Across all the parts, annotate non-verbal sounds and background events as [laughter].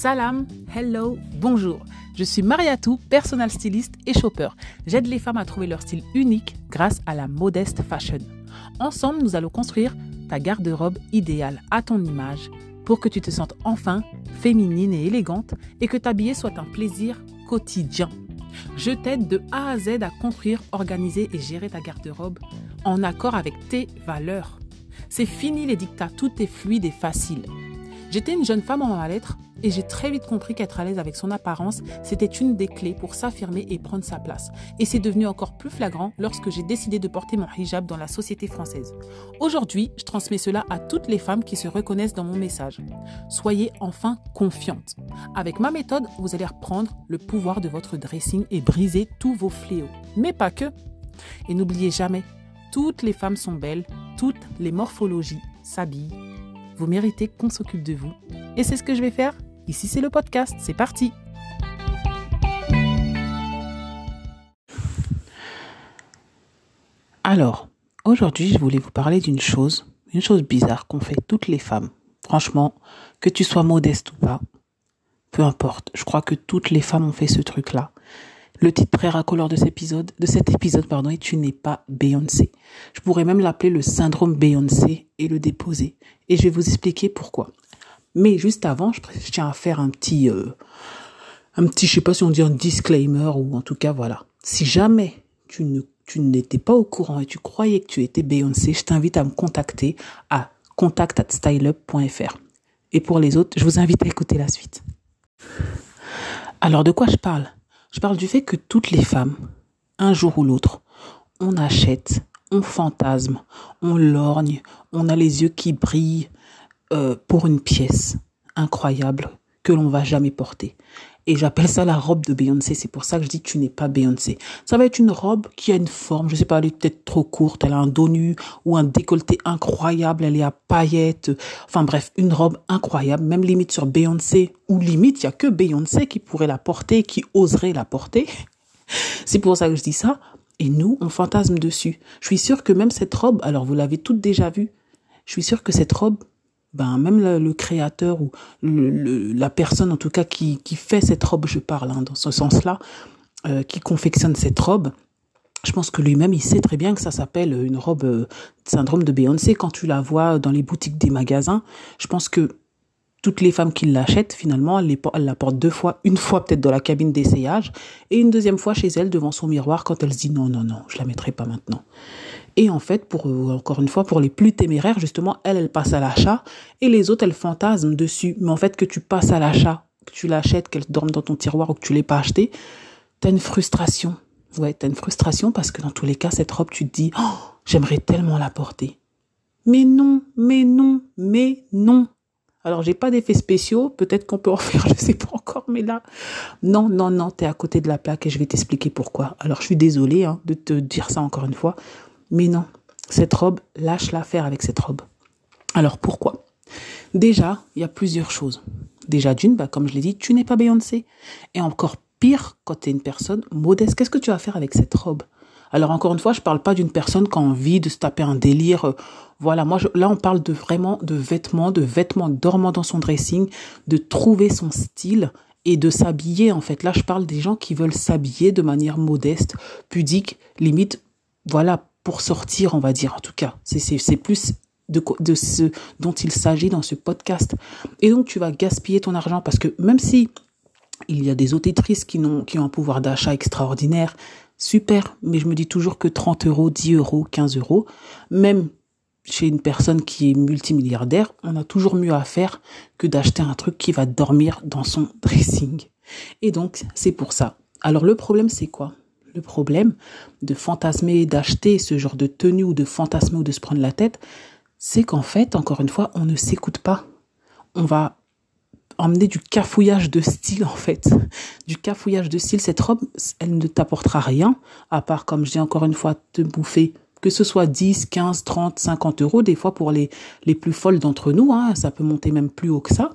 Salam, hello, bonjour. Je suis Mariatou, personal styliste et shopper. J'aide les femmes à trouver leur style unique grâce à la modeste fashion. Ensemble, nous allons construire ta garde-robe idéale à ton image pour que tu te sentes enfin féminine et élégante et que t'habiller soit un plaisir quotidien. Je t'aide de A à Z à construire, organiser et gérer ta garde-robe en accord avec tes valeurs. C'est fini les dictats, tout est fluide et facile. J'étais une jeune femme en mal-être et j'ai très vite compris qu'être à l'aise avec son apparence, c'était une des clés pour s'affirmer et prendre sa place. Et c'est devenu encore plus flagrant lorsque j'ai décidé de porter mon hijab dans la société française. Aujourd'hui, je transmets cela à toutes les femmes qui se reconnaissent dans mon message. Soyez enfin confiantes. Avec ma méthode, vous allez reprendre le pouvoir de votre dressing et briser tous vos fléaux. Mais pas que. Et n'oubliez jamais, toutes les femmes sont belles, toutes les morphologies s'habillent. Vous méritez qu'on s'occupe de vous. Et c'est ce que je vais faire? Ici, c'est le podcast. C'est parti. Alors, aujourd'hui, je voulais vous parler d'une chose, une chose bizarre qu'ont fait toutes les femmes. Franchement, que tu sois modeste ou pas, peu importe. Je crois que toutes les femmes ont fait ce truc-là. Le titre très racoleur de cet épisode, de cet épisode, pardon, est Tu n'es pas Beyoncé. Je pourrais même l'appeler le syndrome Beyoncé et le déposer. Et je vais vous expliquer pourquoi. Mais juste avant, je, tiens à faire un petit, euh, un petit, je sais pas si on dit un disclaimer ou en tout cas voilà. Si jamais tu tu n'étais pas au courant et tu croyais que tu étais Beyoncé, je t'invite à me contacter à contact@styleup.fr. Et pour les autres, je vous invite à écouter la suite. Alors de quoi je parle? Je parle du fait que toutes les femmes, un jour ou l'autre, on achète, on fantasme, on lorgne, on a les yeux qui brillent, euh, pour une pièce incroyable que l'on va jamais porter. Et j'appelle ça la robe de Beyoncé. C'est pour ça que je dis tu n'es pas Beyoncé. Ça va être une robe qui a une forme, je sais pas, elle est peut-être trop courte, elle a un dos nu ou un décolleté incroyable, elle est à paillettes. Enfin bref, une robe incroyable, même limite sur Beyoncé ou limite, il y a que Beyoncé qui pourrait la porter, qui oserait la porter. [laughs] C'est pour ça que je dis ça. Et nous, on fantasme dessus. Je suis sûre que même cette robe, alors vous l'avez toutes déjà vue, je suis sûre que cette robe, ben même le, créateur ou le, la personne en tout cas qui, qui fait cette robe, je parle hein, dans ce sens-là, euh, qui confectionne cette robe, je pense que lui-même, il sait très bien que ça s'appelle une robe euh, syndrome de Beyoncé. Quand tu la vois dans les boutiques des magasins, je pense que toutes les femmes qui l'achètent, finalement, elles, la portent deux fois. Une fois peut-être dans la cabine d'essayage et une deuxième fois chez elle devant son miroir quand elle se dit non, non, non, je la mettrai pas maintenant. Et en fait, pour euh, encore une fois, pour les plus téméraires, justement, elle, elle passe à l'achat et les autres, elles fantasment dessus. Mais en fait, que tu passes à l'achat, que tu l'achètes, qu'elle dorme dans ton tiroir ou que tu l'aies pas acheté, t'as une frustration. Ouais, t'as une frustration parce que dans tous les cas, cette robe, tu te dis, oh, j'aimerais tellement la porter. Mais non, mais non, mais non. Alors, j'ai pas d'effets spéciaux. Peut-être qu'on peut en [laughs] faire, je sais pas encore, mais là, non, non, non, t'es à côté de la plaque et je vais t'expliquer pourquoi. Alors, je suis désolée hein, de te dire ça encore une fois. Mais non, cette robe, lâche l'affaire avec cette robe. Alors pourquoi? Déjà, il y a plusieurs choses. Déjà d'une, bah, comme je l'ai dit, tu n'es pas Beyoncé. Et encore pire, quand tu es une personne modeste, qu'est-ce que tu vas faire avec cette robe? Alors encore une fois, je parle pas d'une personne qui a envie de se taper un délire. Euh, voilà, moi là on parle de vraiment de vêtements, de vêtements dormant dans son dressing, de trouver son style et de s'habiller en fait. Là, je parle des gens qui veulent s'habiller de manière modeste, pudique, limite voilà, pour sortir, on va dire en tout cas. C'est plus de, de ce dont il s'agit dans ce podcast. Et donc tu vas gaspiller ton argent parce que même si il y a des auditrices qui, qui ont un pouvoir d'achat extraordinaire, super, mais je me dis toujours que 30 euros, 10 euros, 15 euros, même chez une personne qui est multimilliardaire, on a toujours mieux à faire que d'acheter un truc qui va dormir dans son [laughs] dressing. Et donc, c'est pour ça. Alors le problème, c'est quoi? Le problème de fantasmer, d'acheter ce genre de tenue ou de fantasmer ou de se prendre la tête, c'est qu'en fait, encore une fois, on ne s'écoute pas. On va emmener du cafouillage de style, en fait. Du cafouillage de style. Cette robe, elle ne t'apportera rien, à part, comme je dis encore une fois, te bouffer que ce soit 10, 15, 30, 50 euros, des fois pour les, les plus folles d'entre nous, hein, ça peut monter même plus haut que ça.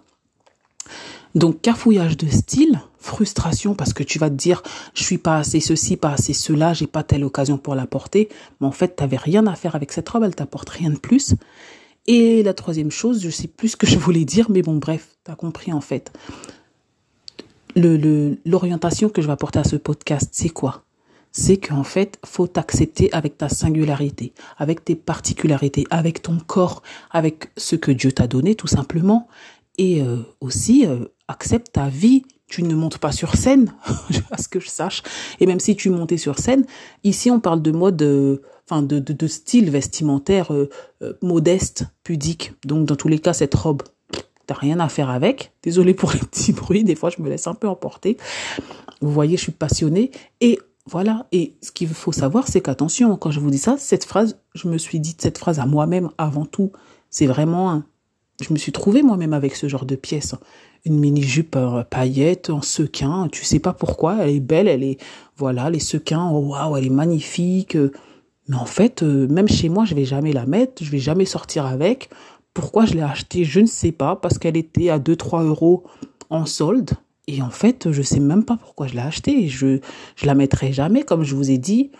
Donc cafouillage de style, frustration parce que tu vas te dire je suis pas assez ceci, pas assez cela, j'ai pas telle occasion pour la porter, mais en fait t'avais rien à faire avec cette robe, elle t'apporte rien de plus. Et la troisième chose, je sais plus ce que je voulais dire, mais bon bref, t'as compris en fait. le l'orientation que je vais apporter à ce podcast, c'est quoi? C'est qu'en fait, faut t'accepter avec ta singularité, avec tes particularités, avec ton corps, avec ce que Dieu t'a donné tout simplement, et euh, aussi euh, accepte ta vie. Tu ne montes pas sur scène, [laughs] à ce que je sache. Et même si tu montais sur scène, ici on parle de mode, euh, enfin de, de, de, style vestimentaire modeste, pudique. Donc dans tous les cas, cette robe, t'as rien à faire avec. Désolée pour les petits bruits, des fois je me laisse un peu emporter. Vous voyez, je suis passionnée. Et voilà, et ce qu'il faut savoir, c'est qu'attention, quand je vous dis ça, cette phrase, je me suis dit cette phrase à moi-même avant tout. C'est vraiment un... Je me suis trouvée moi-même avec ce genre de pièce. Une mini-jupe paillette, en sequin, tu sais pas pourquoi, elle est belle, elle est... Voilà, les sequins, oh, waouh, elle est magnifique. Mais en fait, euh, même chez moi, je vais jamais la mettre, je vais jamais sortir avec. Pourquoi je l'ai achetée, je ne sais pas, parce qu'elle était à 2-3 euros en solde. Et en fait, je sais même pas pourquoi je l'ai achetée. Je, je la mettrai jamais, comme je vous ai dit.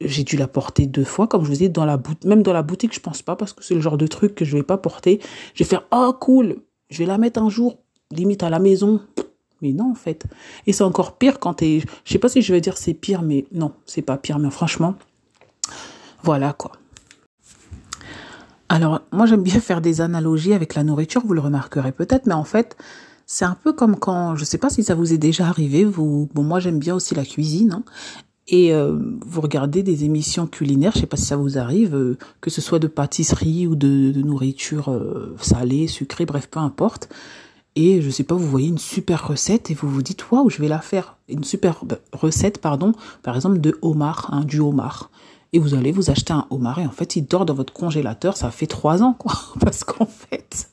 J'ai dû la porter deux fois, comme je vous ai dit, dans la même dans la boutique, je pense pas, parce que c'est le genre de truc que je vais pas porter. Je vais faire, oh cool, je vais la mettre un jour, limite à la maison. Mais non, en fait. Et c'est encore pire quand t'es, je sais pas si je vais dire c'est pire, mais non, c'est pas pire, mais franchement, voilà quoi. Alors, moi, j'aime bien faire des analogies avec la nourriture, vous le remarquerez peut-être, mais en fait, c'est un peu comme quand, je sais pas si ça vous est déjà arrivé, moi, j'aime bien aussi la cuisine, hein, et euh, vous regardez des émissions culinaires, je sais pas si ça vous arrive, euh, que ce soit de pâtisserie ou de, nourriture euh, salée, sucrée, bref, peu importe. Et je sais pas, vous voyez une super recette et vous vous dites waouh, je vais la faire. Une super recette, pardon, par exemple de homard, hein, du homard et vous allez vous acheter un homard et en fait il dort dans votre congélateur, ça fait trois ans quoi, [laughs] parce qu'en fait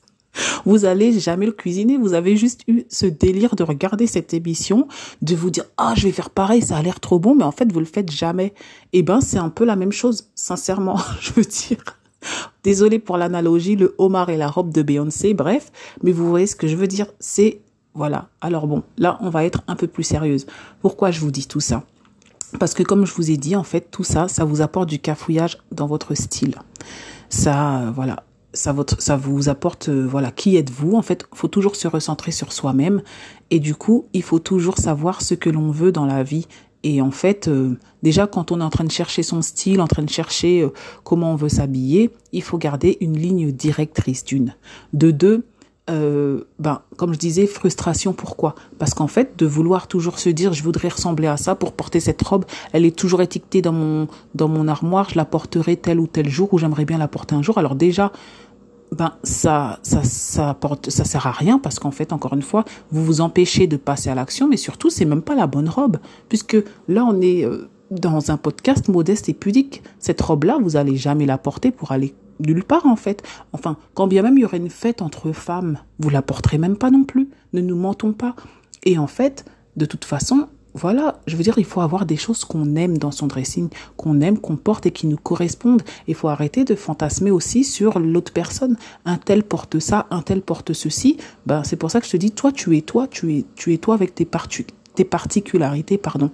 vous allez jamais le cuisiner, vous avez juste eu ce délire de regarder cette émission, de vous dire ah je vais faire pareil, ça a l'air trop bon, mais en fait vous le faites jamais. Eh ben c'est un peu la même chose, sincèrement, [laughs] je veux dire. Désolée pour l'analogie, le homard et la robe de Beyoncé, bref, mais vous voyez ce que je veux dire, c'est voilà. Alors bon, là on va être un peu plus sérieuse. Pourquoi je vous dis tout ça? Parce que comme je vous ai dit, en fait, tout ça, ça vous apporte du cafouillage dans votre style. Ça, euh, voilà, ça, vous apporte, euh, voilà, qui êtes-vous En fait, faut toujours se recentrer sur soi-même. Et du coup, il faut toujours savoir ce que l'on veut dans la vie. Et en fait, euh, déjà, quand on est en train de chercher son style, en train de chercher comment on veut s'habiller, il faut garder une ligne directrice d'une. De deux, euh, ben, comme je disais, frustration. Pourquoi? Parce qu'en fait, de vouloir toujours se dire, je voudrais ressembler à ça pour porter cette robe, elle est toujours étiquetée dans mon dans mon armoire. Je la porterai tel ou tel jour ou j'aimerais bien la porter un jour. Alors déjà, ben ça ça ça porte ça sert à rien parce qu'en fait encore une fois vous vous empêchez de passer à l'action mais surtout c'est même pas la bonne robe puisque là on est euh, dans un podcast modeste et pudique cette robe là vous allez jamais la porter pour aller nulle part en fait. Enfin, quand bien même il y aurait une fête entre femmes, vous la porterez même pas non plus. Ne nous mentons pas. Et en fait, de toute façon, voilà, je veux dire, il faut avoir des choses qu'on aime dans son dressing, qu'on aime, qu'on porte et qui nous correspondent. Il faut arrêter de fantasmer aussi sur l'autre personne. Un tel porte ça, un tel porte ceci. Ben, c'est pour ça que je te dis, toi, tu es toi, tu es, tu es toi avec tes, tes particularités, pardon.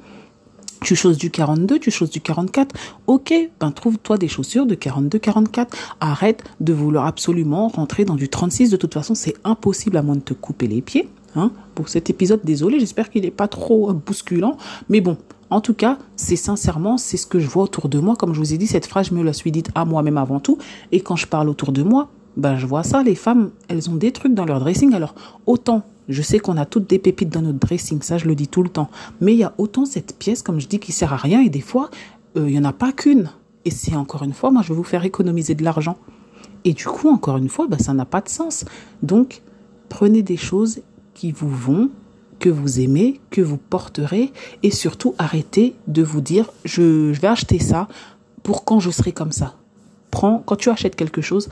Tu choses du 42, tu choses du 44. Ok, ben trouve-toi des chaussures de 42, 44. Arrête de vouloir absolument rentrer dans du 36. De toute façon, c'est impossible à moins de te couper les pieds. Hein. Pour cet épisode, désolé, j'espère qu'il n'est pas trop bousculant. Mais bon, en tout cas, c'est sincèrement, c'est ce que je vois autour de moi. Comme je vous ai dit, cette phrase, je me la suis dite à moi-même avant tout. Et quand je parle autour de moi, ben, je vois ça. Les femmes, elles ont des trucs dans leur dressing. Alors, autant je sais qu'on a toutes des pépites dans notre dressing, ça je le dis tout le temps. Mais il y a autant cette pièce, comme je dis, qui sert à rien et des fois, euh, il n'y en a pas qu'une. Et c'est encore une fois, moi je vais vous faire économiser de l'argent. Et du coup, encore une fois, ben, ça n'a pas de sens. Donc, prenez des choses qui vous vont, que vous aimez, que vous porterez, et surtout arrêtez de vous dire, je, je vais acheter ça pour quand je serai comme ça. Prends, quand tu achètes quelque chose,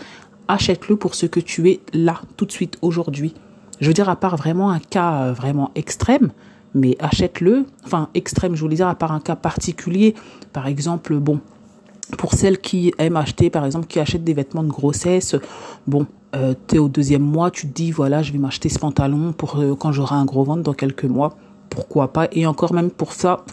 achète-le pour ce que tu es là, tout de suite, aujourd'hui. Je veux dire, à part vraiment un cas euh, vraiment extrême, mais achète-le. Enfin, extrême, je voulais dire, à part un cas particulier. Par exemple, bon, pour celles qui aiment acheter, par exemple, qui achètent des vêtements de grossesse, bon, euh, tu es au deuxième mois, tu te dis, voilà, je vais m'acheter ce pantalon pour euh, quand j'aurai un gros ventre dans quelques mois. Pourquoi pas Et encore même pour ça,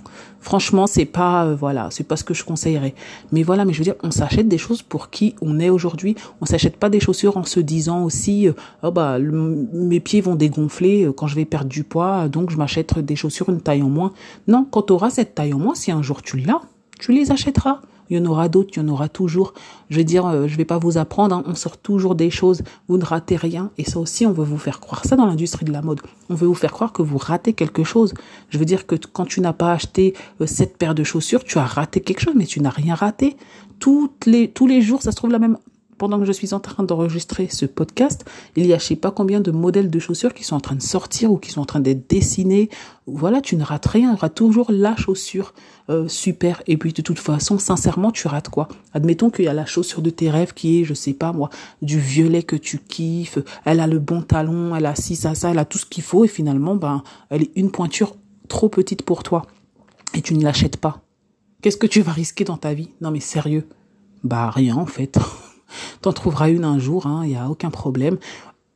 franchement, c'est pas euh, voilà, c'est pas ce que je conseillerais. Mais voilà, mais je veux dire, on s'achète des choses pour qui on est aujourd'hui. On s'achète pas des chaussures en se disant aussi, euh, oh bah mes pieds vont dégonfler euh, quand je vais perdre du poids, donc je m'achète des chaussures une taille en moins. Non, quand tu auras cette taille en moins, si un jour tu l'as, tu les achèteras il y en aura d'autres, il y en aura toujours. Je veux dire, euh, je vais pas vous apprendre, hein, on sort toujours des choses, vous ne ratez rien. Et ça aussi, on veut vous faire croire ça dans l'industrie de la mode. On veut vous faire croire que vous ratez quelque chose. Je veux dire que quand tu n'as pas acheté euh, cette paire de chaussures, tu as raté quelque chose, mais tu n'as rien raté. Tous les jours, ça se trouve la même pendant que je suis en train d'enregistrer ce podcast, il y a je sais pas combien de modèles de chaussures qui sont en train de sortir ou qui sont en train d'être dessinés. Voilà, tu ne rates rien, tu auras toujours la chaussure euh, super. Et puis de toute façon, sincèrement, tu rates quoi? Admettons qu'il y a la chaussure de tes rêves qui est, je sais pas moi, du violet que tu kiffes. Elle a le bon talon, elle a ci, ça, ça, elle a tout ce qu'il faut et finalement, ben, elle est une pointure trop petite pour toi et tu ne l'achètes pas. Qu'est-ce que tu vas risquer dans ta vie? Non mais sérieux Bah rien en fait. [laughs] T'en trouveras une un jour, il hein, n'y a aucun problème.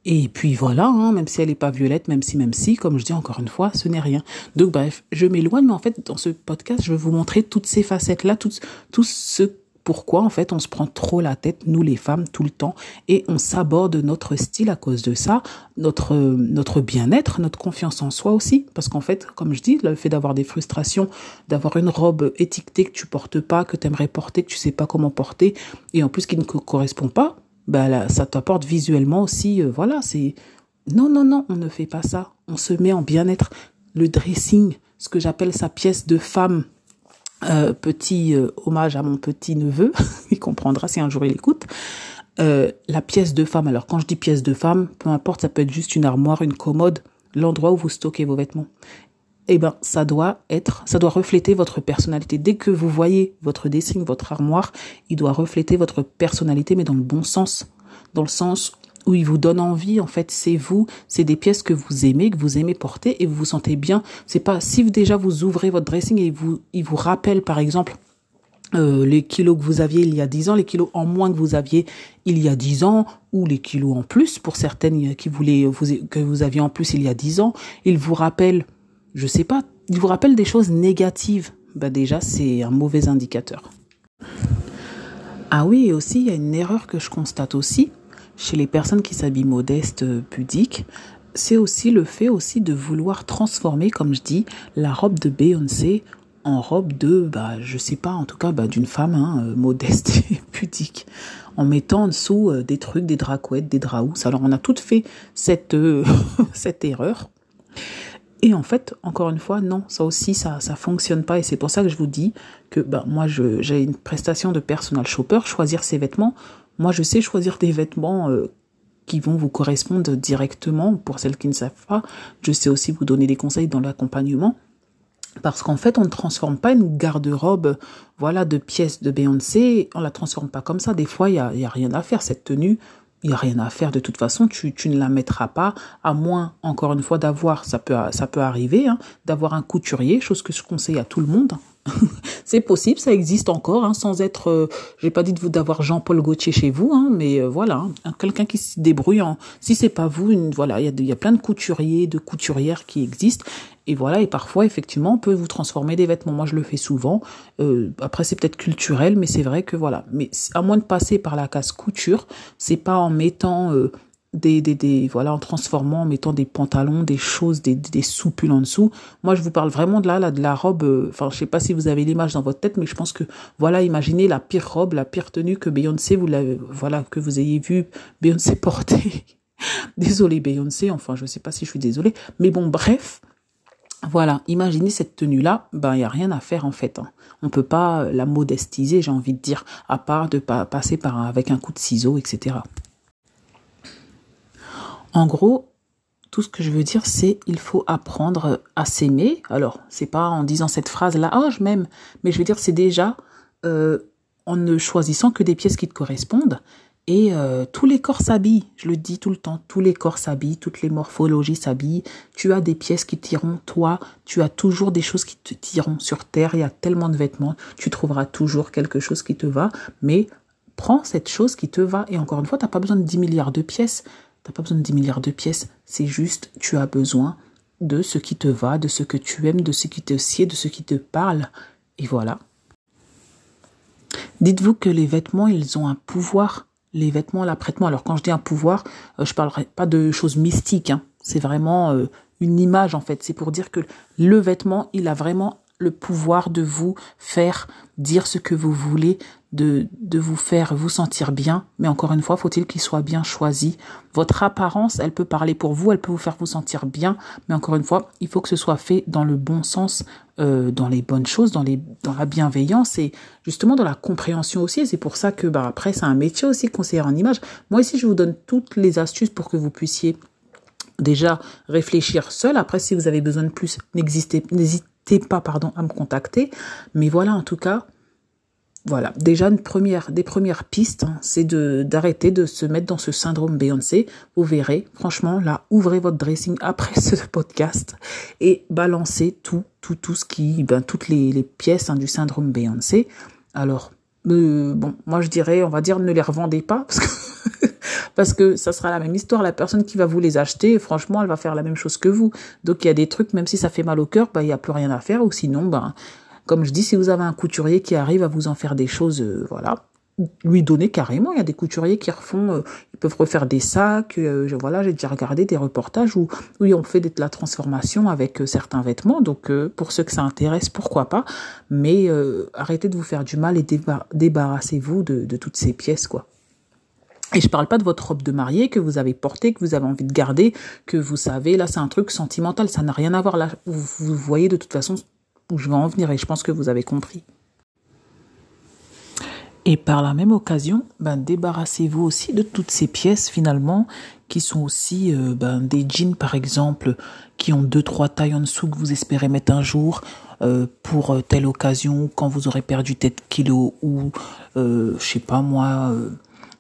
Et puis voilà, hein, même si elle n'est pas violette, même si, même si, comme je dis encore une fois, ce n'est rien. Donc bref, je m'éloigne, mais en fait, dans ce podcast, je vais vous montrer toutes ces facettes-là, tout, tout ce pourquoi en fait on se prend trop la tête, nous les femmes, tout le temps, et on s'aborde notre style à cause de ça, notre, notre bien-être, notre confiance en soi aussi, parce qu'en fait, comme je dis, le fait d'avoir des frustrations, d'avoir une robe étiquetée que tu portes pas, que tu aimerais porter, que tu sais pas comment porter, et en plus qui ne correspond pas, bah là, ça t'apporte visuellement aussi, euh, voilà, c'est... Non, non, non, on ne fait pas ça. On se met en bien-être. Le dressing, ce que j'appelle sa pièce de femme, euh, petit euh, hommage à mon petit neveu, [laughs] il comprendra si un jour il écoute. Euh, la pièce de femme. Alors quand je dis pièce de femme, peu importe, ça peut être juste une armoire, une commode, l'endroit où vous stockez vos vêtements. Eh ben, ça doit être, ça doit refléter votre personnalité. Dès que vous voyez votre dessin, votre armoire, il doit refléter votre personnalité, mais dans le bon sens, dans le sens où il vous donne envie. En fait, c'est vous, c'est des pièces que vous aimez, que vous aimez porter et vous vous sentez bien. C'est pas si déjà vous ouvrez votre dressing et vous, il vous rappelle par exemple euh, les kilos que vous aviez il y a 10 ans, les kilos en moins que vous aviez il y a 10 ans, ou les kilos en plus pour certaines qui voulaient vous, que vous aviez en plus il y a 10 ans. Il vous rappelle, je sais pas, il vous rappelle des choses négatives. Bah déjà, c'est un mauvais indicateur. Ah oui, et aussi, il y a une erreur que je constate aussi, chez les personnes qui s'habillent modestes, euh, pudiques, c'est aussi le fait aussi de vouloir transformer, comme je dis, la robe de Beyoncé en robe de, bah, je sais pas, en tout cas, bah, d'une femme hein, euh, modeste [laughs] et pudique, en mettant en dessous euh, des trucs, des dracouettes, des draous. Alors on a toutes fait cette [laughs] cette erreur. Et en fait, encore une fois, non, ça aussi, ça ça fonctionne pas. Et c'est pour ça que je vous dis que bah, moi, j'ai une prestation de personal shopper, choisir ses vêtements moi, je sais choisir des vêtements euh, qui vont vous correspondre directement. Pour celles qui ne savent pas, je sais aussi vous donner des conseils dans l'accompagnement. Parce qu'en fait, on ne transforme pas une garde-robe, voilà, de pièces de Beyoncé, on la transforme pas comme ça. Des fois, il y a, rien à faire. Cette tenue, il y a rien à faire de toute façon. Tu, ne la mettras pas, à moins, encore une fois, d'avoir, ça peut, ça peut arriver, hein, d'avoir un couturier, chose que je conseille à tout le monde. [laughs] c'est possible, ça existe encore, hein, sans être. Euh, j'ai pas dit de vous d'avoir Jean-Paul Gaultier chez vous, hein, mais euh, voilà, hein, quelqu'un qui se débrouille. En, si c'est pas vous, une, voilà, il y a, plein de couturiers, de couturières qui existent, et voilà. Et parfois, effectivement, on peut vous transformer des vêtements. Moi, je le fais souvent. Euh, après, c'est peut-être culturel, mais c'est vrai que voilà. Mais à moins de passer par la case couture, c'est pas en mettant des, des, des, voilà, en transformant, en mettant des pantalons, des choses, des, des soupules en dessous. Moi, je vous parle vraiment de là, de la robe. Euh, enfin, je sais pas si vous avez l'image dans votre tête, mais je pense que, voilà, imaginez la pire robe, la pire tenue que Beyoncé, vous l'avez, voilà, que vous ayez vu Beyoncé [laughs] porter. désolée Beyoncé, enfin, je sais pas si je suis désolée, mais bon, bref. Voilà, imaginez cette tenue-là, ben il y a rien à faire en fait. Hein. On peut pas la modestiser, j'ai envie de dire, à part de pas passer par avec un coup de ciseau, etc. En gros, tout ce que je veux dire, c'est il faut apprendre à s'aimer. Alors, c'est pas en disant cette phrase-là, oh, je m'aime, mais je veux dire, c'est déjà euh, en ne choisissant que des pièces qui te correspondent. Et euh, tous les corps s'habillent, je le dis tout le temps, tous les corps s'habillent, toutes les morphologies s'habillent. Tu as des pièces qui tireront, toi, tu as toujours des choses qui te tireront sur terre. Il y a tellement de vêtements, tu trouveras toujours quelque chose qui te va, mais prends cette chose qui te va. Et encore une fois, tu n'as pas besoin de 10 milliards de pièces. T'as pas besoin de 10 milliards de pièces, c'est juste tu as besoin de ce qui te va, de ce que tu aimes, de ce qui te sied, de ce qui te parle. Et voilà. Dites-vous que les vêtements, ils ont un pouvoir. Les vêtements, l'apprêtement. Alors quand je dis un pouvoir, euh, je parlerai pas de choses mystiques. Hein. C'est vraiment euh, une image en fait. C'est pour dire que le vêtement, il a vraiment le pouvoir de vous faire dire ce que vous voulez, de, vous faire vous sentir bien. Mais encore une fois, faut-il qu'il soit bien choisi? Votre apparence, elle peut parler pour vous, elle peut vous faire vous sentir bien. Mais encore une fois, il faut que ce soit fait dans le bon sens, euh, dans les bonnes choses, dans, la bienveillance et justement dans la compréhension aussi. c'est pour ça que bah, après, c'est un métier aussi, conseiller en image. Moi ici, je vous donne toutes les astuces pour que vous puissiez déjà réfléchir seul. Après, si vous avez besoin de plus, n'hésitez pas pardon, à me contacter. Mais voilà, en tout cas, voilà, déjà une première, des premières pistes, hein, c'est de d'arrêter de se mettre dans ce syndrome Beyoncé. Vous verrez, franchement, là, ouvrez votre dressing après [laughs] ce podcast et balancez tout, tout, tout ce qui, ben, toutes les, les pièces hein, du syndrome Beyoncé. Alors, euh, bon, moi je dirais, on va dire, ne les revendez pas parce que [laughs] parce que ça sera la même histoire. La personne qui va vous les acheter, franchement, elle va faire la même chose que vous. Donc il y a des trucs, même si ça fait mal au cœur, ben, il n'y a plus rien à faire. Ou sinon, ben comme je dis, si vous avez un couturier qui arrive à vous en faire des choses, euh, voilà, lui donner carrément. Il y a des couturiers qui refont, euh, ils peuvent refaire des sacs. Euh, voilà, j'ai déjà regardé des reportages où, où ils ont fait de la transformation avec certains vêtements. Donc, pour ceux que ça intéresse, pourquoi pas. Mais arrêtez de vous faire du mal et débarrassez-vous de, de toutes ces pièces, quoi. Et je parle pas de votre robe de mariée que vous avez portée, que vous avez envie de garder, que vous savez, là c'est un truc sentimental, ça n'a rien à voir là. vous voyez de toute façon où je vais en venir et je pense que vous avez compris. Et par la même occasion, ben, débarrassez-vous aussi de toutes ces pièces finalement qui sont aussi euh, ben, des jeans par exemple qui ont deux trois tailles en dessous que vous espérez mettre un jour euh, pour euh, telle occasion quand vous aurez perdu telle kilo ou je sais pas moi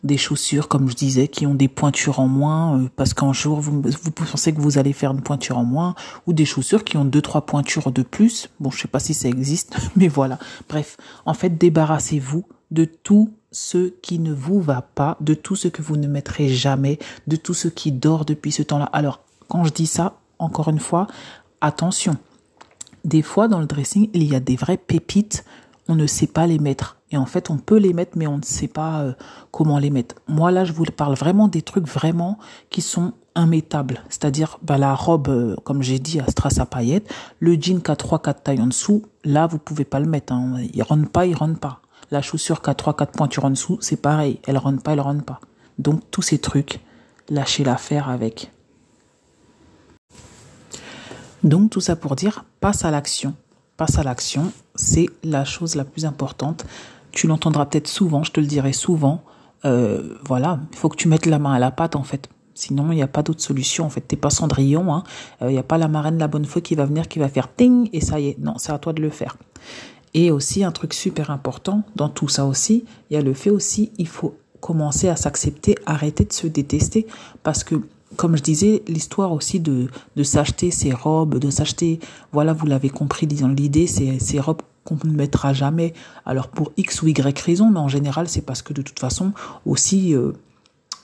des chaussures, comme je disais, qui ont des pointures en moins, euh, parce qu'un jour, vous, vous pensez que vous allez faire une pointure en moins, ou des chaussures qui ont deux, trois pointures de plus. Bon, je sais pas si ça existe, [laughs] mais voilà. Bref, en fait, débarrassez-vous de tout ce qui ne vous va pas, de tout ce que vous ne mettrez jamais, de tout ce qui dort depuis ce temps-là. Alors, quand je dis ça, encore une fois, attention. Des fois, dans le dressing, il y a des vraies pépites, on ne sait pas les mettre. Et en fait, on peut les mettre, mais on ne sait pas euh, comment les mettre. Moi, là, je vous parle vraiment des trucs vraiment qui sont immettables. C'est-à-dire, bah, la robe, euh, comme j'ai dit, à strass à paillettes, le jean qui a 3-4 tailles en dessous, là, vous pouvez pas le mettre. Hein. Il rentre pas, il rentre pas. La chaussure qui a 3-4 pointures en dessous, c'est pareil. Elle rentre pas, elle rentre pas. Donc, tous ces trucs, lâchez l'affaire avec. Donc, tout ça pour dire, passe à l'action. Passe à l'action, c'est la chose la plus importante tu l'entendras peut-être souvent, je te le dirai souvent. Euh, voilà, il faut que tu mettes la main à la pâte en fait. Sinon, il n'y a pas d'autre solution. En fait, t'es pas Cendrillon. Hein. Euh, il n'y a pas la marraine la bonne foi qui va venir, qui va faire ting et ça y est. Non, c'est à toi de le faire. Et aussi un truc super important dans tout ça aussi, il y a le fait aussi, il faut commencer à s'accepter, arrêter de se détester, parce que comme je disais, l'histoire aussi de, de s'acheter ces robes, de s'acheter, voilà, vous l'avez compris, disons l'idée, c'est ces robes qu'on ne mettra jamais. Alors pour X ou Y raison, mais en général, c'est parce que de toute façon, aussi, euh,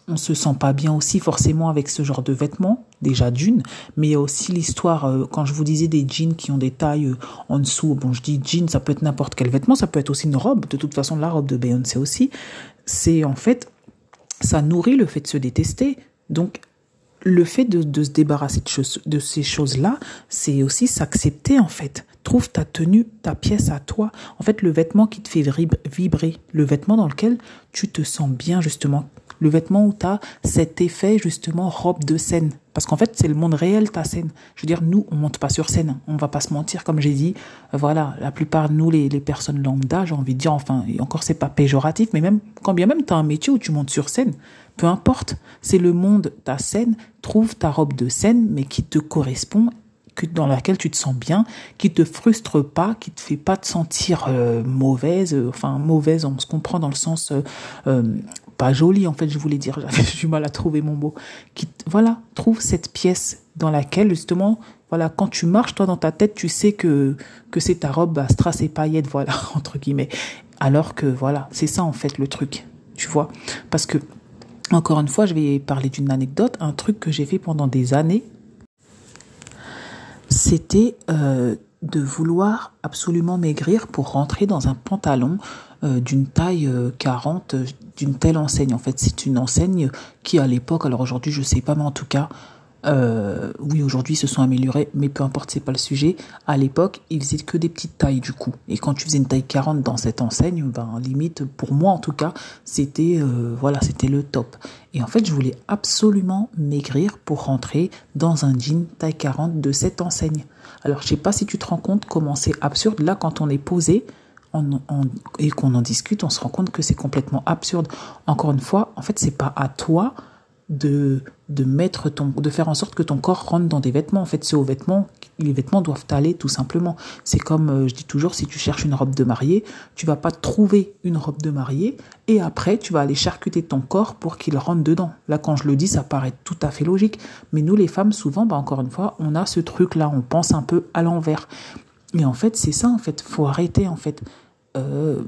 on se sent pas bien aussi forcément avec ce genre de vêtements, déjà d'une, mais il y a aussi l'histoire, euh, quand je vous disais des jeans qui ont des tailles euh, en dessous, bon je dis jeans, ça peut être n'importe quel vêtement, ça peut être aussi une robe, de toute façon la robe de Beyoncé aussi, c'est en fait, ça nourrit le fait de se détester, donc le fait de, se débarrasser de ces choses-là, c'est aussi s'accepter en fait. Trouve ta tenue, ta pièce à toi. En fait, le vêtement qui te fait vibrer, le vêtement dans lequel tu te sens bien justement. Le vêtement où tu as cet effet justement robe de scène. Parce qu'en fait, c'est le monde réel ta scène. Je veux dire, nous, on monte pas sur scène. On va pas se mentir, comme j'ai dit. Voilà, la plupart nous, les, les personnes lambda, j'ai envie de dire, enfin, et encore c'est pas péjoratif, mais même quand bien même tu as un métier où tu montes sur scène, peu importe, c'est le monde, ta scène, trouve ta robe de scène, mais qui te correspond dans laquelle tu te sens bien, qui te frustre pas, qui te fait pas te sentir euh, mauvaise, euh, enfin mauvaise, on se comprend dans le sens euh, pas jolie en fait, je voulais dire, [laughs] j'avais du mal à trouver mon mot. Qui voilà, trouve cette pièce dans laquelle justement, voilà, quand tu marches toi dans ta tête, tu sais que que c'est ta robe à strass et paillettes, [laughs] voilà entre guillemets. Alors que voilà, c'est ça en fait le truc, tu vois, parce que encore une fois, je vais parler d'une anecdote, un truc que j'ai fait pendant des années c'était euh, de vouloir absolument maigrir pour rentrer dans un pantalon euh, d'une taille 40 euh, d'une telle enseigne. En fait, c'est une enseigne qui à l'époque, alors aujourd'hui je sais pas, mais en tout cas, euh, oui, aujourd'hui, ils se sont améliorés, mais peu importe, c'est pas le sujet. À l'époque, ils faisaient que des petites tailles du coup. Et quand tu faisais une taille 40 dans cette enseigne, ben limite, pour moi en tout cas, c'était euh, voilà, c'était le top. Et en fait, je voulais absolument maigrir pour rentrer dans un jean taille 40 de cette enseigne. Alors, je sais pas si tu te rends compte comment c'est absurde. Là, quand on est posé, et qu'on en discute, on se rend compte que c'est complètement absurde. Encore une fois, en fait, c'est pas à toi de de mettre ton de faire en sorte que ton corps rentre dans des vêtements. En fait c'est aux vêtements les vêtements doivent aller tout simplement. C'est comme euh, je dis toujours si tu cherches une robe de mariée tu vas pas trouver une robe de mariée et après tu vas aller charcuter ton corps pour qu'il rentre dedans. Là quand je le dis ça paraît tout à fait logique. Mais nous les femmes souvent bah encore une fois on a ce truc là on pense un peu à l'envers. Et en fait c'est ça en fait. Faut arrêter en fait. Euh,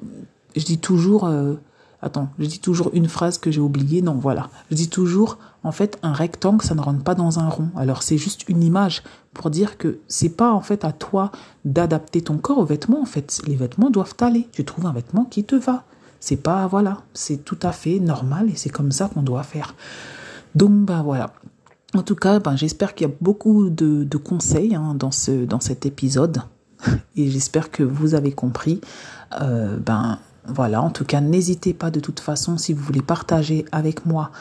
je dis toujours euh, Attends, je dis toujours une phrase que j'ai oubliée. Non, voilà. Je dis toujours, en fait, un rectangle, ça ne rentre pas dans un rond. Alors, c'est juste une image pour dire que c'est pas, en fait, à toi d'adapter ton corps aux vêtements. En fait, les vêtements doivent aller. Tu trouves un vêtement qui te va. C'est pas, voilà. C'est tout à fait normal et c'est comme ça qu'on doit faire. Donc, ben voilà. En tout cas, ben, j'espère qu'il y a beaucoup de, conseils hein, dans, ce, dans cet épisode. [laughs] Et j'espère que vous avez compris. Ben, voilà, en tout cas, n'hésitez pas de toute façon si vous voulez partager avec moi,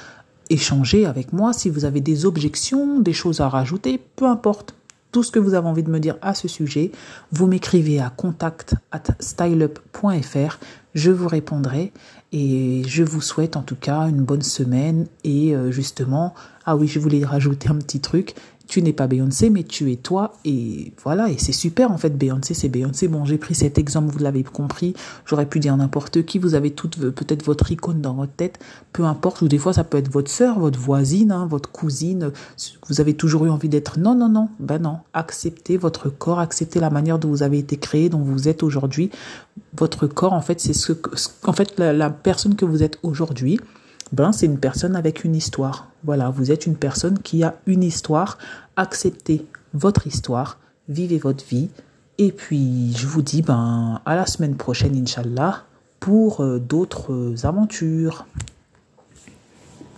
échanger avec moi, si vous avez des objections, des choses à rajouter, peu importe. Tout ce que vous avez envie de me dire à ce sujet, vous m'écrivez à contact at styleup.fr, je vous répondrai et je vous souhaite en tout cas une bonne semaine et euh, justement, ah oui, je voulais rajouter un petit truc, tu n'es pas Beyoncé, mais tu es toi. Et voilà, et c'est super en fait. Beyoncé, c'est Beyoncé. Bon, j'ai pris cet exemple, vous l'avez compris. J'aurais pu dire n'importe qui. Vous avez toute peut-être votre icône dans votre tête, peu importe. Ou des fois, ça peut être votre sœur, votre voisine, hein, votre cousine. Vous avez toujours eu envie d'être. Non, non, non. Ben non. Acceptez votre corps, acceptez la manière dont vous avez été créé, dont vous êtes aujourd'hui. Votre corps, en fait, c'est ce que, en fait, la personne que vous êtes aujourd'hui ben c'est une personne avec une histoire. Voilà, vous êtes une personne qui a une histoire. Acceptez votre histoire, vivez votre vie. Et puis, je vous dis ben à la semaine prochaine, Inch'Allah, pour euh, d'autres aventures.